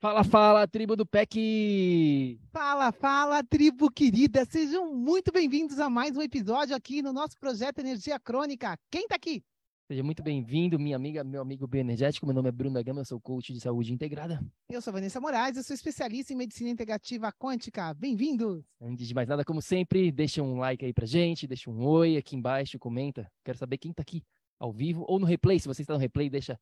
Fala, fala, tribo do PEC! Fala, fala, tribo querida! Sejam muito bem-vindos a mais um episódio aqui no nosso projeto Energia Crônica. Quem tá aqui? Seja muito bem-vindo, minha amiga, meu amigo bioenergético. Meu nome é Bruno Gama, eu sou coach de saúde integrada. Eu sou Vanessa Moraes, eu sou especialista em medicina integrativa quântica. Bem-vindos! Antes de mais nada, como sempre, deixa um like aí pra gente, deixa um oi aqui embaixo, comenta. Quero saber quem tá aqui ao vivo ou no replay. Se você está no replay, deixa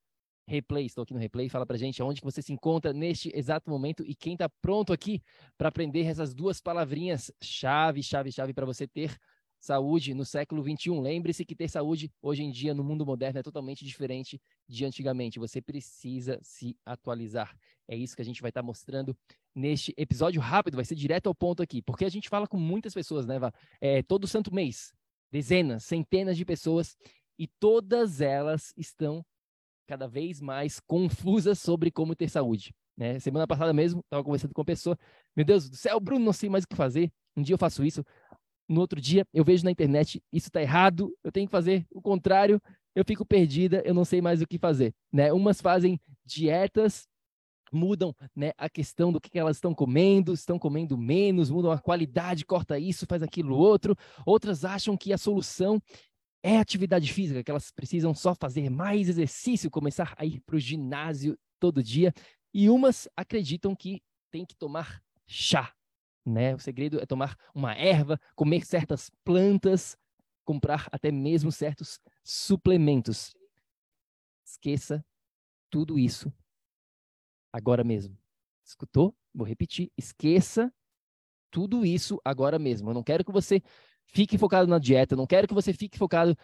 Replay, estou aqui no Replay. Fala pra gente aonde que você se encontra neste exato momento e quem está pronto aqui para aprender essas duas palavrinhas chave, chave, chave para você ter saúde no século 21. Lembre-se que ter saúde hoje em dia no mundo moderno é totalmente diferente de antigamente. Você precisa se atualizar. É isso que a gente vai estar tá mostrando neste episódio rápido, vai ser direto ao ponto aqui, porque a gente fala com muitas pessoas, né, Vá? É, todo santo mês, dezenas, centenas de pessoas, e todas elas estão cada vez mais confusas sobre como ter saúde. Né? Semana passada mesmo, estava conversando com uma pessoa, meu Deus do céu, Bruno, não sei mais o que fazer. Um dia eu faço isso, no outro dia eu vejo na internet, isso está errado, eu tenho que fazer o contrário, eu fico perdida, eu não sei mais o que fazer. Né? Umas fazem dietas, mudam né, a questão do que elas estão comendo, estão comendo menos, mudam a qualidade, corta isso, faz aquilo outro. Outras acham que a solução é atividade física, que elas precisam só fazer mais exercício, começar a ir para o ginásio todo dia. E umas acreditam que tem que tomar chá. Né? O segredo é tomar uma erva, comer certas plantas, comprar até mesmo certos suplementos. Esqueça tudo isso agora mesmo. Escutou? Vou repetir. Esqueça tudo isso agora mesmo. Eu não quero que você fique focado na dieta, não quero que você fique focado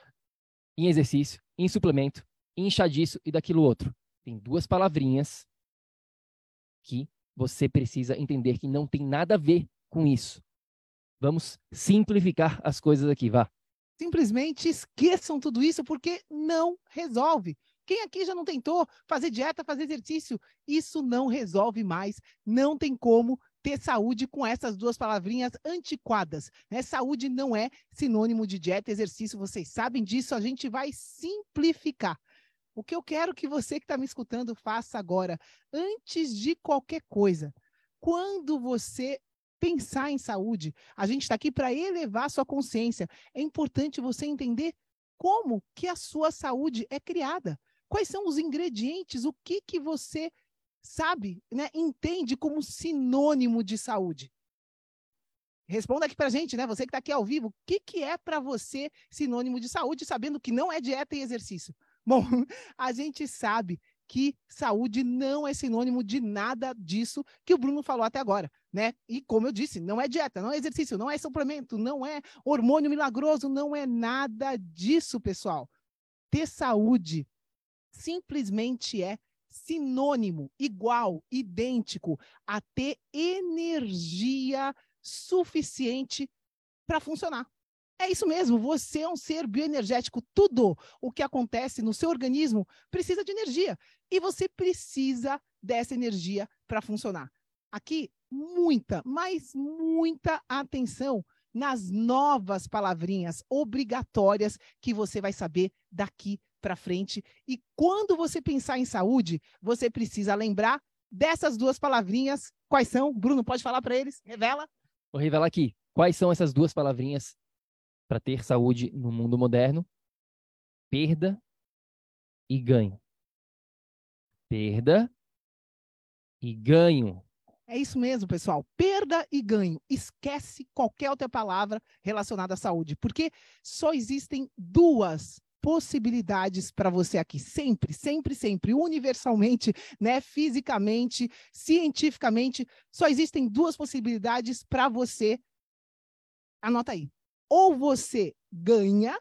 em exercício, em suplemento, em disso e daquilo outro. Tem duas palavrinhas que você precisa entender que não tem nada a ver com isso. Vamos simplificar as coisas aqui, vá. Simplesmente esqueçam tudo isso porque não resolve. Quem aqui já não tentou fazer dieta, fazer exercício? Isso não resolve mais. Não tem como ter saúde com essas duas palavrinhas antiquadas. Né? Saúde não é sinônimo de dieta, exercício, vocês sabem disso, a gente vai simplificar. O que eu quero que você que está me escutando faça agora, antes de qualquer coisa, quando você pensar em saúde, a gente está aqui para elevar sua consciência. É importante você entender como que a sua saúde é criada. Quais são os ingredientes, o que que você sabe, né, entende como sinônimo de saúde? Responda aqui pra gente, né? Você que está aqui ao vivo, o que, que é para você sinônimo de saúde, sabendo que não é dieta e exercício? Bom, a gente sabe que saúde não é sinônimo de nada disso que o Bruno falou até agora, né? E como eu disse, não é dieta, não é exercício, não é suplemento, não é hormônio milagroso, não é nada disso, pessoal. Ter saúde simplesmente é sinônimo, igual, idêntico a ter energia suficiente para funcionar. É isso mesmo, você é um ser bioenergético. Tudo o que acontece no seu organismo precisa de energia. E você precisa dessa energia para funcionar. Aqui, muita, mas muita atenção nas novas palavrinhas obrigatórias que você vai saber daqui para frente. E quando você pensar em saúde, você precisa lembrar dessas duas palavrinhas. Quais são? Bruno, pode falar para eles? Revela. Vou revelar aqui. Quais são essas duas palavrinhas para ter saúde no mundo moderno? Perda e ganho. Perda e ganho. É isso mesmo, pessoal. Perda e ganho. Esquece qualquer outra palavra relacionada à saúde, porque só existem duas possibilidades para você aqui, sempre, sempre, sempre, universalmente, né, fisicamente, cientificamente, só existem duas possibilidades para você. Anota aí. Ou você ganha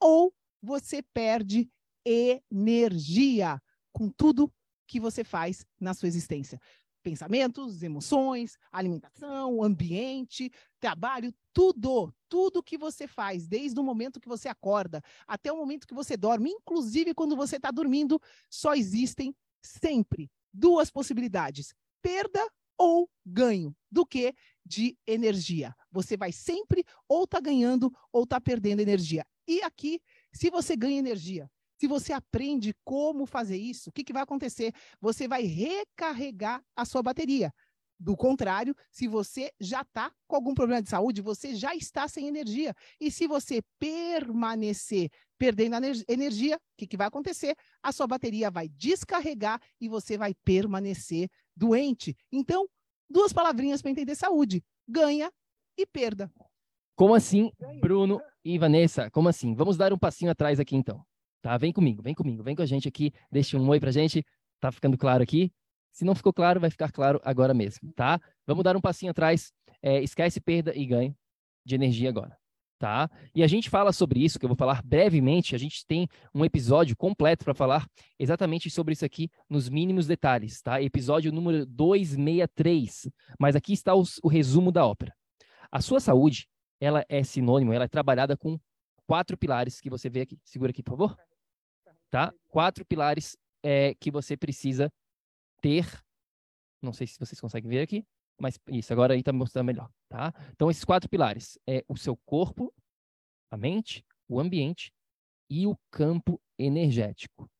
ou você perde energia com tudo que você faz na sua existência pensamentos, emoções, alimentação, ambiente, trabalho, tudo, tudo que você faz, desde o momento que você acorda até o momento que você dorme, inclusive quando você está dormindo, só existem sempre duas possibilidades: perda ou ganho, do que de energia. Você vai sempre ou tá ganhando ou tá perdendo energia. E aqui, se você ganha energia, se você aprende como fazer isso, o que, que vai acontecer? Você vai recarregar a sua bateria. Do contrário, se você já está com algum problema de saúde, você já está sem energia. E se você permanecer perdendo energia, o que, que vai acontecer? A sua bateria vai descarregar e você vai permanecer doente. Então, duas palavrinhas para entender saúde: ganha e perda. Como assim, Bruno e Vanessa? Como assim? Vamos dar um passinho atrás aqui então tá? Vem comigo, vem comigo, vem com a gente aqui, deixa um oi pra gente, tá ficando claro aqui? Se não ficou claro, vai ficar claro agora mesmo, tá? Vamos dar um passinho atrás, é, esquece perda e ganho de energia agora, tá? E a gente fala sobre isso, que eu vou falar brevemente, a gente tem um episódio completo para falar exatamente sobre isso aqui nos mínimos detalhes, tá? Episódio número 263, mas aqui está os, o resumo da ópera. A sua saúde, ela é sinônimo, ela é trabalhada com quatro pilares que você vê aqui. Segura aqui, por favor tá? Quatro pilares é, que você precisa ter. Não sei se vocês conseguem ver aqui, mas isso, agora aí está mostrando melhor, tá? Então, esses quatro pilares é o seu corpo, a mente, o ambiente e o campo energético.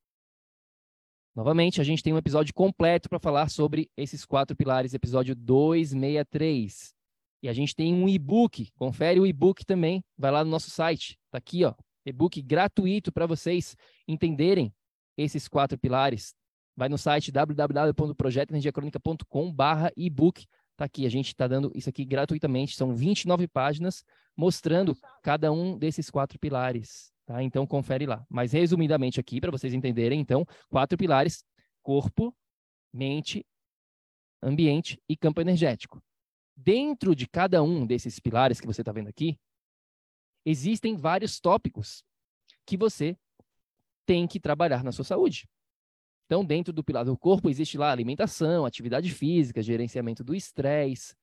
Novamente, a gente tem um episódio completo para falar sobre esses quatro pilares, episódio 263. E a gente tem um e-book, confere o e-book também, vai lá no nosso site, tá aqui, ó, e-book gratuito para vocês entenderem esses quatro pilares. Vai no site www.projetoenergiacronica.com/barra ebook. Tá aqui, a gente está dando isso aqui gratuitamente. São 29 páginas mostrando cada um desses quatro pilares. Tá? Então confere lá. Mas resumidamente aqui para vocês entenderem, então, quatro pilares: corpo, mente, ambiente e campo energético. Dentro de cada um desses pilares que você está vendo aqui, existem vários tópicos que você tem que trabalhar na sua saúde. Então, dentro do pilar do corpo, existe lá alimentação, atividade física, gerenciamento do estresse,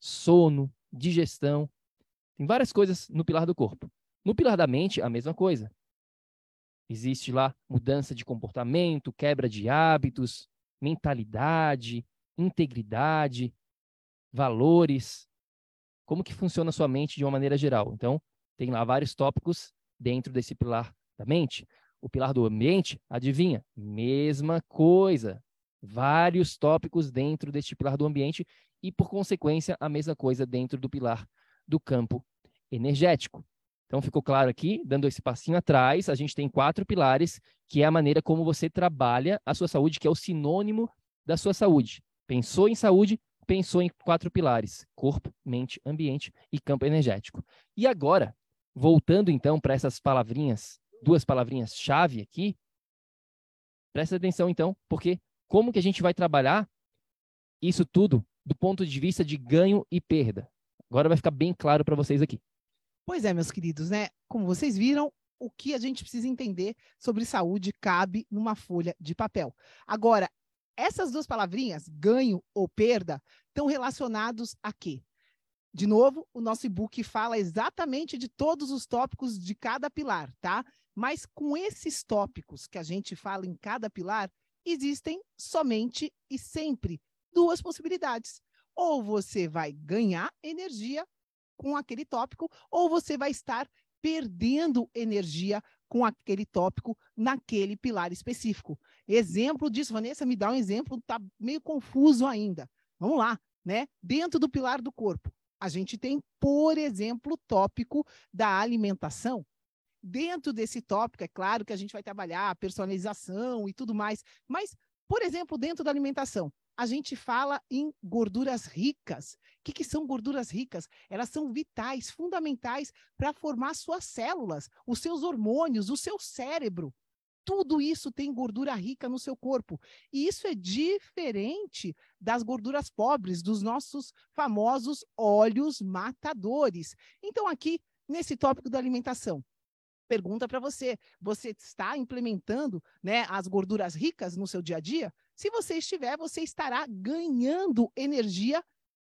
sono, digestão. Tem várias coisas no pilar do corpo. No pilar da mente, a mesma coisa. Existe lá mudança de comportamento, quebra de hábitos, mentalidade, integridade, valores. Como que funciona a sua mente de uma maneira geral? Então, tem lá vários tópicos dentro desse pilar da mente. O pilar do ambiente, adivinha? Mesma coisa. Vários tópicos dentro deste pilar do ambiente e, por consequência, a mesma coisa dentro do pilar do campo energético. Então, ficou claro aqui, dando esse passinho atrás, a gente tem quatro pilares, que é a maneira como você trabalha a sua saúde, que é o sinônimo da sua saúde. Pensou em saúde, pensou em quatro pilares: corpo, mente, ambiente e campo energético. E agora, Voltando então para essas palavrinhas, duas palavrinhas chave aqui, presta atenção então, porque como que a gente vai trabalhar isso tudo do ponto de vista de ganho e perda? Agora vai ficar bem claro para vocês aqui. Pois é, meus queridos, né? Como vocês viram, o que a gente precisa entender sobre saúde cabe numa folha de papel. Agora, essas duas palavrinhas, ganho ou perda, estão relacionados a quê? De novo, o nosso e-book fala exatamente de todos os tópicos de cada pilar, tá? Mas com esses tópicos que a gente fala em cada pilar, existem somente e sempre duas possibilidades. Ou você vai ganhar energia com aquele tópico, ou você vai estar perdendo energia com aquele tópico naquele pilar específico. Exemplo disso, Vanessa, me dá um exemplo, tá meio confuso ainda. Vamos lá, né? Dentro do pilar do corpo, a gente tem, por exemplo, o tópico da alimentação. Dentro desse tópico, é claro que a gente vai trabalhar a personalização e tudo mais, mas, por exemplo, dentro da alimentação, a gente fala em gorduras ricas. O que, que são gorduras ricas? Elas são vitais, fundamentais para formar suas células, os seus hormônios, o seu cérebro. Tudo isso tem gordura rica no seu corpo. E isso é diferente das gorduras pobres, dos nossos famosos óleos matadores. Então, aqui, nesse tópico da alimentação, pergunta para você: você está implementando né, as gorduras ricas no seu dia a dia? Se você estiver, você estará ganhando energia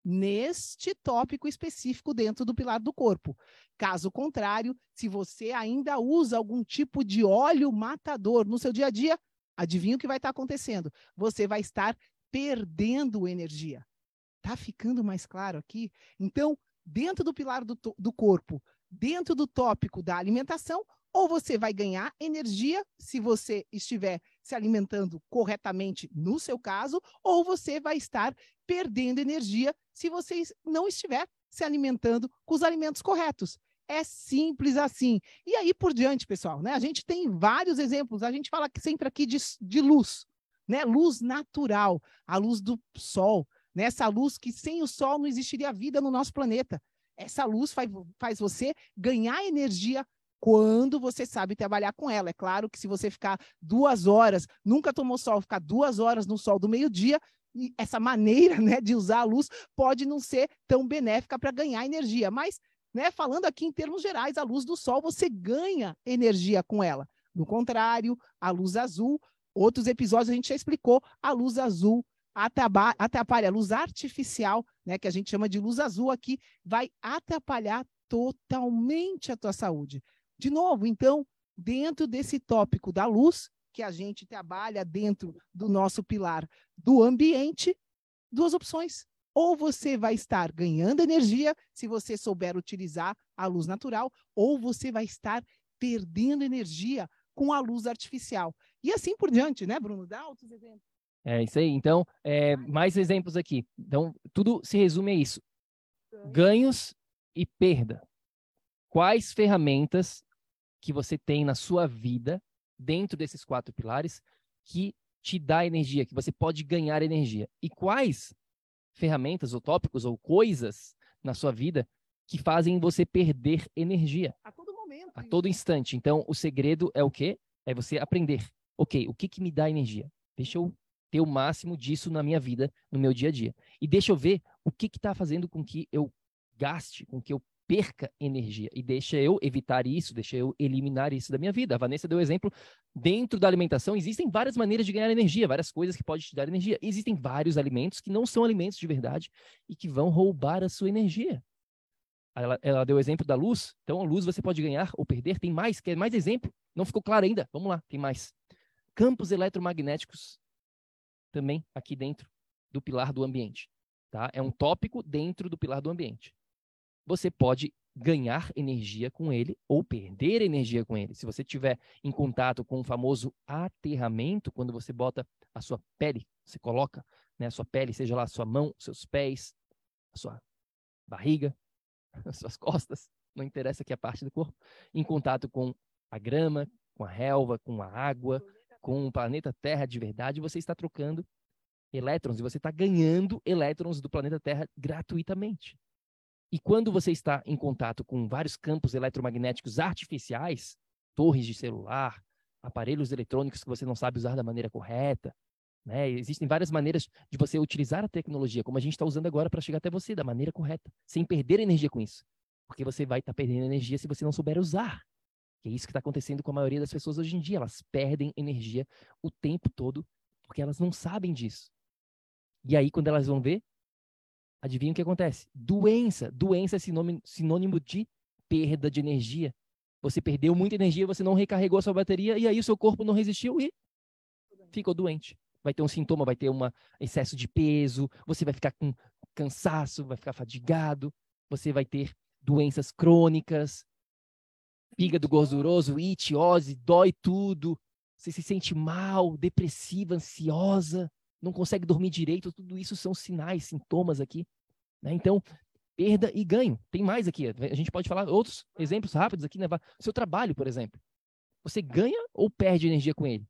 neste tópico específico dentro do pilar do corpo. Caso contrário, se você ainda usa algum tipo de óleo matador no seu dia a dia, adivinha o que vai estar acontecendo? Você vai estar perdendo energia. Tá ficando mais claro aqui? Então, dentro do pilar do, do corpo, dentro do tópico da alimentação, ou você vai ganhar energia se você estiver se alimentando corretamente, no seu caso, ou você vai estar perdendo energia se você não estiver se alimentando com os alimentos corretos. É simples assim. E aí por diante, pessoal, né? A gente tem vários exemplos. A gente fala sempre aqui de, de luz, né? Luz natural, a luz do sol, né? Essa luz que sem o sol não existiria vida no nosso planeta. Essa luz faz, faz você ganhar energia quando você sabe trabalhar com ela. É claro que se você ficar duas horas, nunca tomou sol, ficar duas horas no sol do meio-dia, essa maneira né, de usar a luz pode não ser tão benéfica para ganhar energia. Mas, né, falando aqui em termos gerais, a luz do sol, você ganha energia com ela. No contrário, a luz azul, outros episódios a gente já explicou, a luz azul atrapalha, a luz artificial, né, que a gente chama de luz azul aqui, vai atrapalhar totalmente a tua saúde. De novo, então, dentro desse tópico da luz, que a gente trabalha dentro do nosso pilar do ambiente, duas opções. Ou você vai estar ganhando energia se você souber utilizar a luz natural, ou você vai estar perdendo energia com a luz artificial. E assim por diante, né, Bruno? Dá outros exemplos. É isso aí. Então, é, mais exemplos aqui. Então, tudo se resume a isso: ganhos e perda. Quais ferramentas que você tem na sua vida, dentro desses quatro pilares, que te dá energia, que você pode ganhar energia. E quais ferramentas ou tópicos ou coisas na sua vida que fazem você perder energia? A todo momento. A todo instante. Então, o segredo é o quê? É você aprender. Ok, o que, que me dá energia? Deixa eu ter o máximo disso na minha vida, no meu dia a dia. E deixa eu ver o que está fazendo com que eu gaste, com que eu perca energia. E deixa eu evitar isso, deixa eu eliminar isso da minha vida. A Vanessa deu exemplo. Dentro da alimentação, existem várias maneiras de ganhar energia, várias coisas que podem te dar energia. Existem vários alimentos que não são alimentos de verdade e que vão roubar a sua energia. Ela, ela deu o exemplo da luz. Então, a luz você pode ganhar ou perder. Tem mais? Quer mais exemplo? Não ficou claro ainda? Vamos lá, tem mais. Campos eletromagnéticos também aqui dentro do pilar do ambiente. Tá? É um tópico dentro do pilar do ambiente você pode ganhar energia com ele ou perder energia com ele. Se você tiver em contato com o famoso aterramento, quando você bota a sua pele, você coloca né, a sua pele, seja lá a sua mão, seus pés, a sua barriga, as suas costas, não interessa que a parte do corpo, em contato com a grama, com a relva, com a água, com o planeta Terra de verdade, você está trocando elétrons e você está ganhando elétrons do planeta Terra gratuitamente. E quando você está em contato com vários campos eletromagnéticos artificiais, torres de celular, aparelhos eletrônicos que você não sabe usar da maneira correta, né? Existem várias maneiras de você utilizar a tecnologia, como a gente está usando agora, para chegar até você da maneira correta, sem perder energia com isso. Porque você vai estar tá perdendo energia se você não souber usar. Que é isso que está acontecendo com a maioria das pessoas hoje em dia. Elas perdem energia o tempo todo porque elas não sabem disso. E aí, quando elas vão ver, Adivinha o que acontece? Doença. Doença é sinônimo, de perda de energia. Você perdeu muita energia, você não recarregou a sua bateria e aí o seu corpo não resistiu e ficou doente. Vai ter um sintoma, vai ter um excesso de peso, você vai ficar com cansaço, vai ficar fadigado, você vai ter doenças crônicas. Fígado gorduroso, itiose, dói tudo. Você se sente mal, depressiva, ansiosa, não consegue dormir direito. Tudo isso são sinais, sintomas aqui. Né? Então, perda e ganho. Tem mais aqui. A gente pode falar outros exemplos rápidos aqui. Né? Seu trabalho, por exemplo. Você ganha ou perde energia com ele?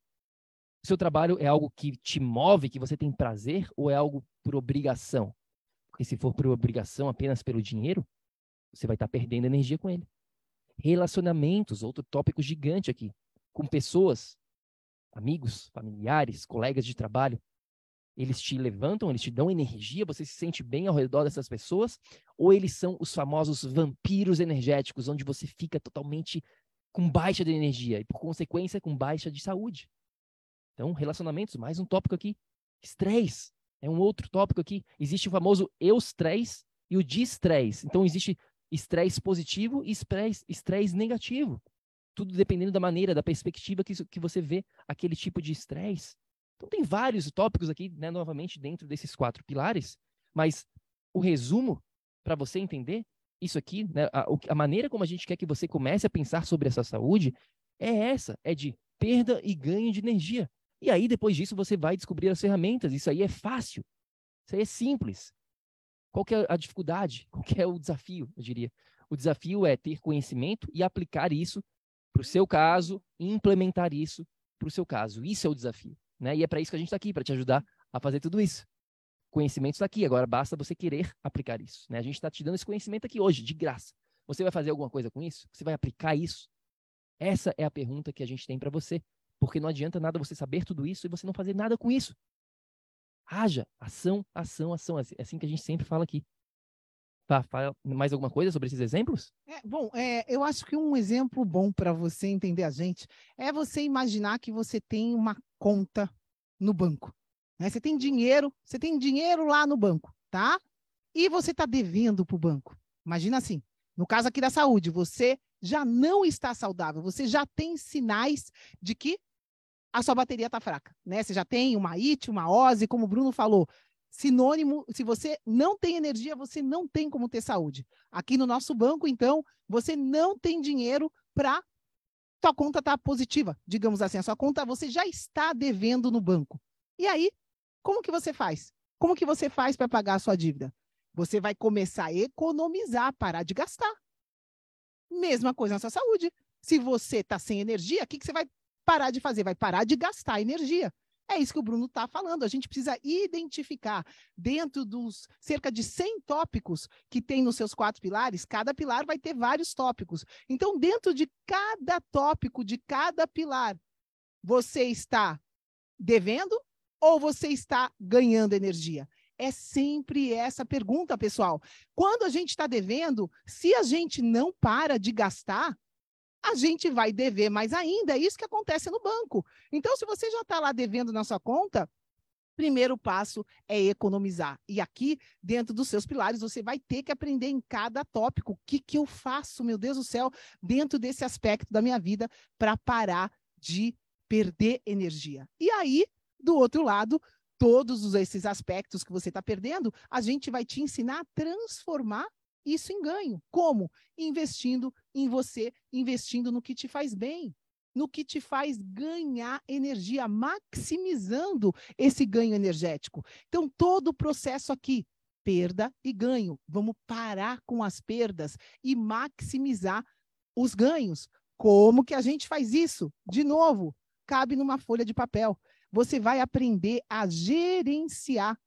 Seu trabalho é algo que te move, que você tem prazer, ou é algo por obrigação? Porque se for por obrigação apenas pelo dinheiro, você vai estar perdendo energia com ele. Relacionamentos, outro tópico gigante aqui, com pessoas, amigos, familiares, colegas de trabalho. Eles te levantam, eles te dão energia, você se sente bem ao redor dessas pessoas, ou eles são os famosos vampiros energéticos, onde você fica totalmente com baixa de energia e, por consequência, com baixa de saúde. Então, relacionamentos, mais um tópico aqui. Estresse é um outro tópico aqui. Existe o famoso eustresse e o distresse. Então, existe estresse positivo e estresse negativo. Tudo dependendo da maneira, da perspectiva que, que você vê aquele tipo de estresse. Então, tem vários tópicos aqui, né, novamente, dentro desses quatro pilares, mas o resumo, para você entender isso aqui, né, a, a maneira como a gente quer que você comece a pensar sobre essa saúde é essa: é de perda e ganho de energia. E aí, depois disso, você vai descobrir as ferramentas. Isso aí é fácil. Isso aí é simples. Qual é a dificuldade? Qual é o desafio, eu diria? O desafio é ter conhecimento e aplicar isso para o seu caso implementar isso para o seu caso. Isso é o desafio. Né? E é para isso que a gente está aqui, para te ajudar a fazer tudo isso. Conhecimento está aqui, agora basta você querer aplicar isso. Né? A gente está te dando esse conhecimento aqui hoje, de graça. Você vai fazer alguma coisa com isso? Você vai aplicar isso? Essa é a pergunta que a gente tem para você. Porque não adianta nada você saber tudo isso e você não fazer nada com isso. Haja, ação, ação, ação. É assim que a gente sempre fala aqui. Tá, fala mais alguma coisa sobre esses exemplos? É, bom, é, eu acho que um exemplo bom para você entender a gente é você imaginar que você tem uma conta no banco. Né? Você tem dinheiro, você tem dinheiro lá no banco, tá? E você está devendo para o banco. Imagina assim, no caso aqui da saúde, você já não está saudável, você já tem sinais de que a sua bateria está fraca, né? Você já tem uma IT, uma OSE, como o Bruno falou, sinônimo, se você não tem energia, você não tem como ter saúde. Aqui no nosso banco, então, você não tem dinheiro para sua conta estar tá positiva, digamos assim, a sua conta você já está devendo no banco. E aí, como que você faz? Como que você faz para pagar a sua dívida? Você vai começar a economizar, parar de gastar. Mesma coisa na sua saúde. Se você está sem energia, o que, que você vai parar de fazer, vai parar de gastar energia. É isso que o Bruno está falando. A gente precisa identificar dentro dos cerca de 100 tópicos que tem nos seus quatro pilares, cada pilar vai ter vários tópicos. Então, dentro de cada tópico, de cada pilar, você está devendo ou você está ganhando energia? É sempre essa pergunta, pessoal. Quando a gente está devendo, se a gente não para de gastar, a gente vai dever mais ainda. É isso que acontece no banco. Então, se você já está lá devendo na sua conta, primeiro passo é economizar. E aqui, dentro dos seus pilares, você vai ter que aprender em cada tópico o que, que eu faço, meu Deus do céu, dentro desse aspecto da minha vida para parar de perder energia. E aí, do outro lado, todos esses aspectos que você está perdendo, a gente vai te ensinar a transformar isso em ganho. Como? Investindo em você, investindo no que te faz bem, no que te faz ganhar energia, maximizando esse ganho energético. Então, todo o processo aqui, perda e ganho. Vamos parar com as perdas e maximizar os ganhos. Como que a gente faz isso? De novo, cabe numa folha de papel. Você vai aprender a gerenciar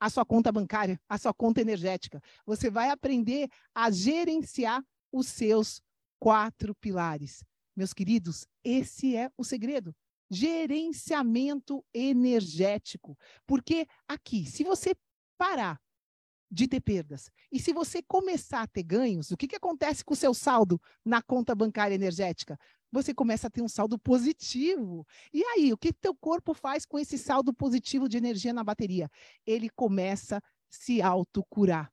a sua conta bancária, a sua conta energética. Você vai aprender a gerenciar os seus quatro pilares. Meus queridos, esse é o segredo. Gerenciamento energético. Porque aqui, se você parar de ter perdas e se você começar a ter ganhos, o que, que acontece com o seu saldo na conta bancária energética? Você começa a ter um saldo positivo. E aí, o que teu corpo faz com esse saldo positivo de energia na bateria? Ele começa a se autocurar.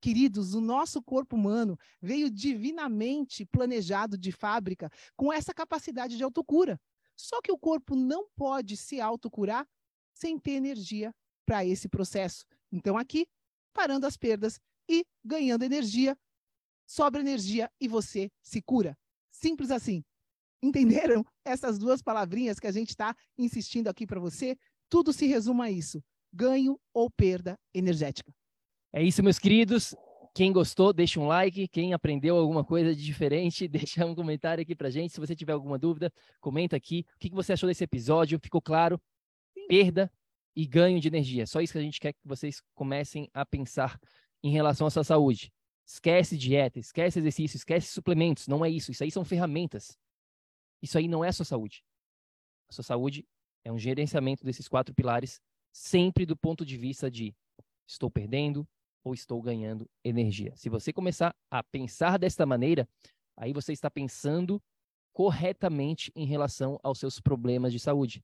Queridos, o nosso corpo humano veio divinamente planejado de fábrica com essa capacidade de autocura. Só que o corpo não pode se autocurar sem ter energia para esse processo. Então, aqui, parando as perdas e ganhando energia, sobra energia e você se cura Simples assim. Entenderam essas duas palavrinhas que a gente está insistindo aqui para você? Tudo se resume a isso: ganho ou perda energética. É isso, meus queridos. Quem gostou, deixa um like. Quem aprendeu alguma coisa de diferente, deixa um comentário aqui pra gente. Se você tiver alguma dúvida, comenta aqui. O que você achou desse episódio? Ficou claro? Sim. Perda e ganho de energia. Só isso que a gente quer que vocês comecem a pensar em relação à sua saúde. Esquece dieta, esquece exercício, esquece suplementos. Não é isso. Isso aí são ferramentas. Isso aí não é sua saúde. A sua saúde é um gerenciamento desses quatro pilares, sempre do ponto de vista de estou perdendo, ou estou ganhando energia. Se você começar a pensar desta maneira, aí você está pensando corretamente em relação aos seus problemas de saúde.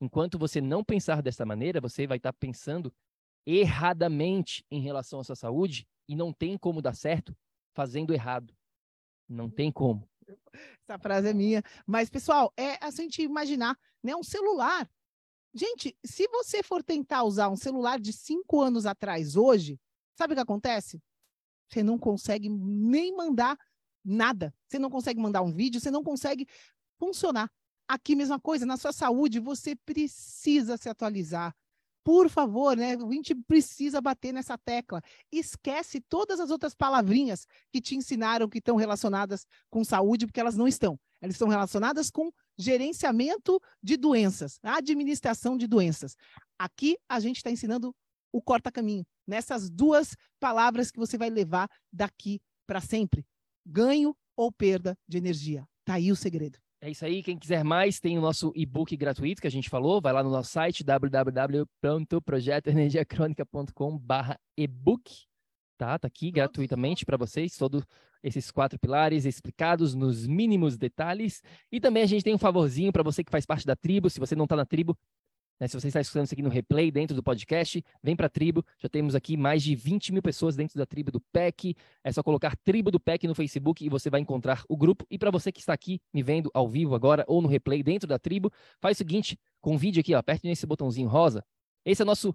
Enquanto você não pensar desta maneira, você vai estar pensando erradamente em relação à sua saúde e não tem como dar certo fazendo errado. Não tem como. Essa frase é minha. Mas, pessoal, é a gente imaginar, né? Um celular. Gente, se você for tentar usar um celular de cinco anos atrás hoje, Sabe o que acontece? Você não consegue nem mandar nada. Você não consegue mandar um vídeo, você não consegue funcionar. Aqui, mesma coisa, na sua saúde, você precisa se atualizar. Por favor, né? A gente precisa bater nessa tecla. Esquece todas as outras palavrinhas que te ensinaram que estão relacionadas com saúde, porque elas não estão. Elas estão relacionadas com gerenciamento de doenças, administração de doenças. Aqui a gente está ensinando o corta-caminho. Nessas duas palavras que você vai levar daqui para sempre: ganho ou perda de energia. Tá aí o segredo. É isso aí. Quem quiser mais, tem o nosso e-book gratuito que a gente falou. Vai lá no nosso site www.projetoenergiacronica.com/ebook. Tá, tá aqui gratuitamente para vocês, todos esses quatro pilares explicados nos mínimos detalhes. E também a gente tem um favorzinho para você que faz parte da tribo. Se você não está na tribo, né? Se você está escutando isso aqui no replay dentro do podcast, vem para a tribo. Já temos aqui mais de 20 mil pessoas dentro da tribo do PEC. É só colocar tribo do PEC no Facebook e você vai encontrar o grupo. E para você que está aqui me vendo ao vivo agora ou no replay dentro da tribo, faz o seguinte: convide aqui, ó, aperte nesse botãozinho rosa. Esse é o nosso.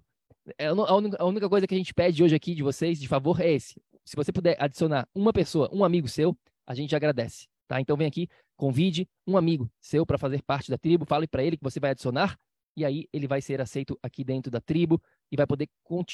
É a única coisa que a gente pede hoje aqui de vocês, de favor, é esse. Se você puder adicionar uma pessoa, um amigo seu, a gente agradece. Tá? Então vem aqui, convide um amigo seu para fazer parte da tribo, fale para ele que você vai adicionar e aí ele vai ser aceito aqui dentro da tribo e vai poder con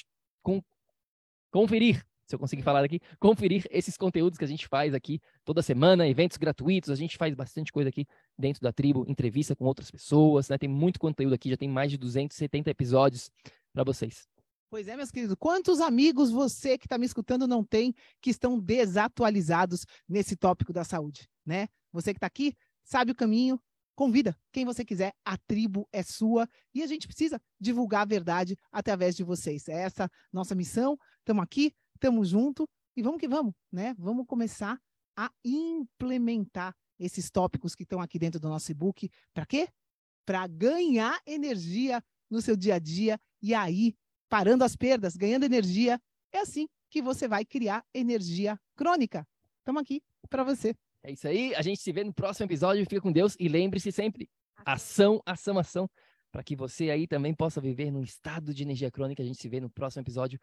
conferir, se eu conseguir falar aqui, conferir esses conteúdos que a gente faz aqui toda semana, eventos gratuitos, a gente faz bastante coisa aqui dentro da tribo, entrevista com outras pessoas, né? Tem muito conteúdo aqui, já tem mais de 270 episódios para vocês. Pois é, meus queridos, quantos amigos você que está me escutando não tem que estão desatualizados nesse tópico da saúde, né? Você que está aqui sabe o caminho, Convida quem você quiser, a tribo é sua e a gente precisa divulgar a verdade através de vocês. É essa nossa missão. Estamos aqui, estamos junto e vamos que vamos, né? Vamos começar a implementar esses tópicos que estão aqui dentro do nosso e-book. Para quê? Para ganhar energia no seu dia a dia e aí, parando as perdas, ganhando energia, é assim que você vai criar energia crônica. Estamos aqui para você. É isso aí. A gente se vê no próximo episódio. Fica com Deus e lembre-se sempre: ação, ação, ação. Para que você aí também possa viver num estado de energia crônica. A gente se vê no próximo episódio.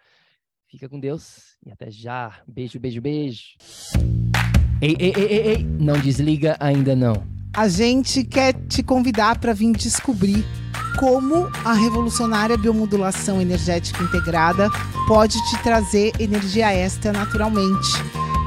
Fica com Deus e até já. Beijo, beijo, beijo. Ei, ei, ei, ei, ei. não desliga ainda não. A gente quer te convidar para vir descobrir como a revolucionária biomodulação energética integrada pode te trazer energia extra naturalmente